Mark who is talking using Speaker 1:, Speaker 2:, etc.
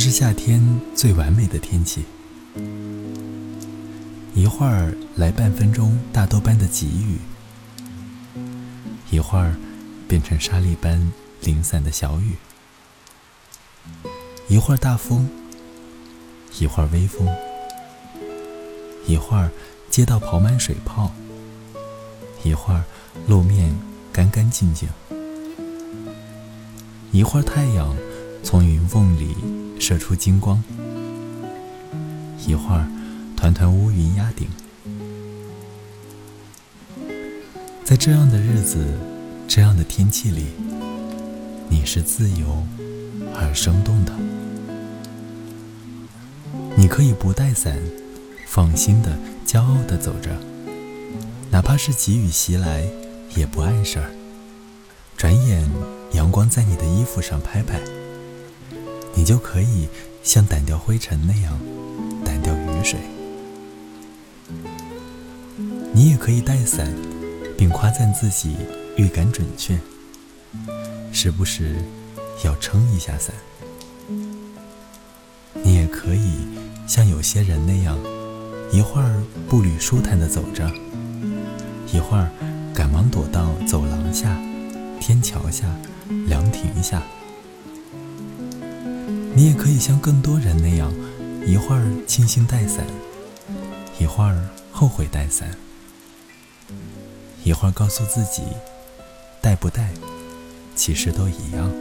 Speaker 1: 是夏天最完美的天气。一会儿来半分钟大豆般的急雨，一会儿变成沙粒般零散的小雨，一会儿大风，一会儿微风，一会儿街道跑满水泡，一会儿路面干干净净，一会儿太阳从云缝里射出金光，一会儿。团团乌云压顶，在这样的日子、这样的天气里，你是自由而生动的。你可以不带伞，放心的、骄傲的走着，哪怕是急雨袭来，也不碍事儿。转眼阳光在你的衣服上拍拍，你就可以像掸掉灰尘那样掸掉雨水。你也可以带伞，并夸赞自己预感准确，时不时要撑一下伞。你也可以像有些人那样，一会儿步履舒坦地走着，一会儿赶忙躲到走廊下、天桥下、凉亭下。你也可以像更多人那样，一会儿庆幸带伞，一会儿后悔带伞。一会儿告诉自己，带不带，其实都一样。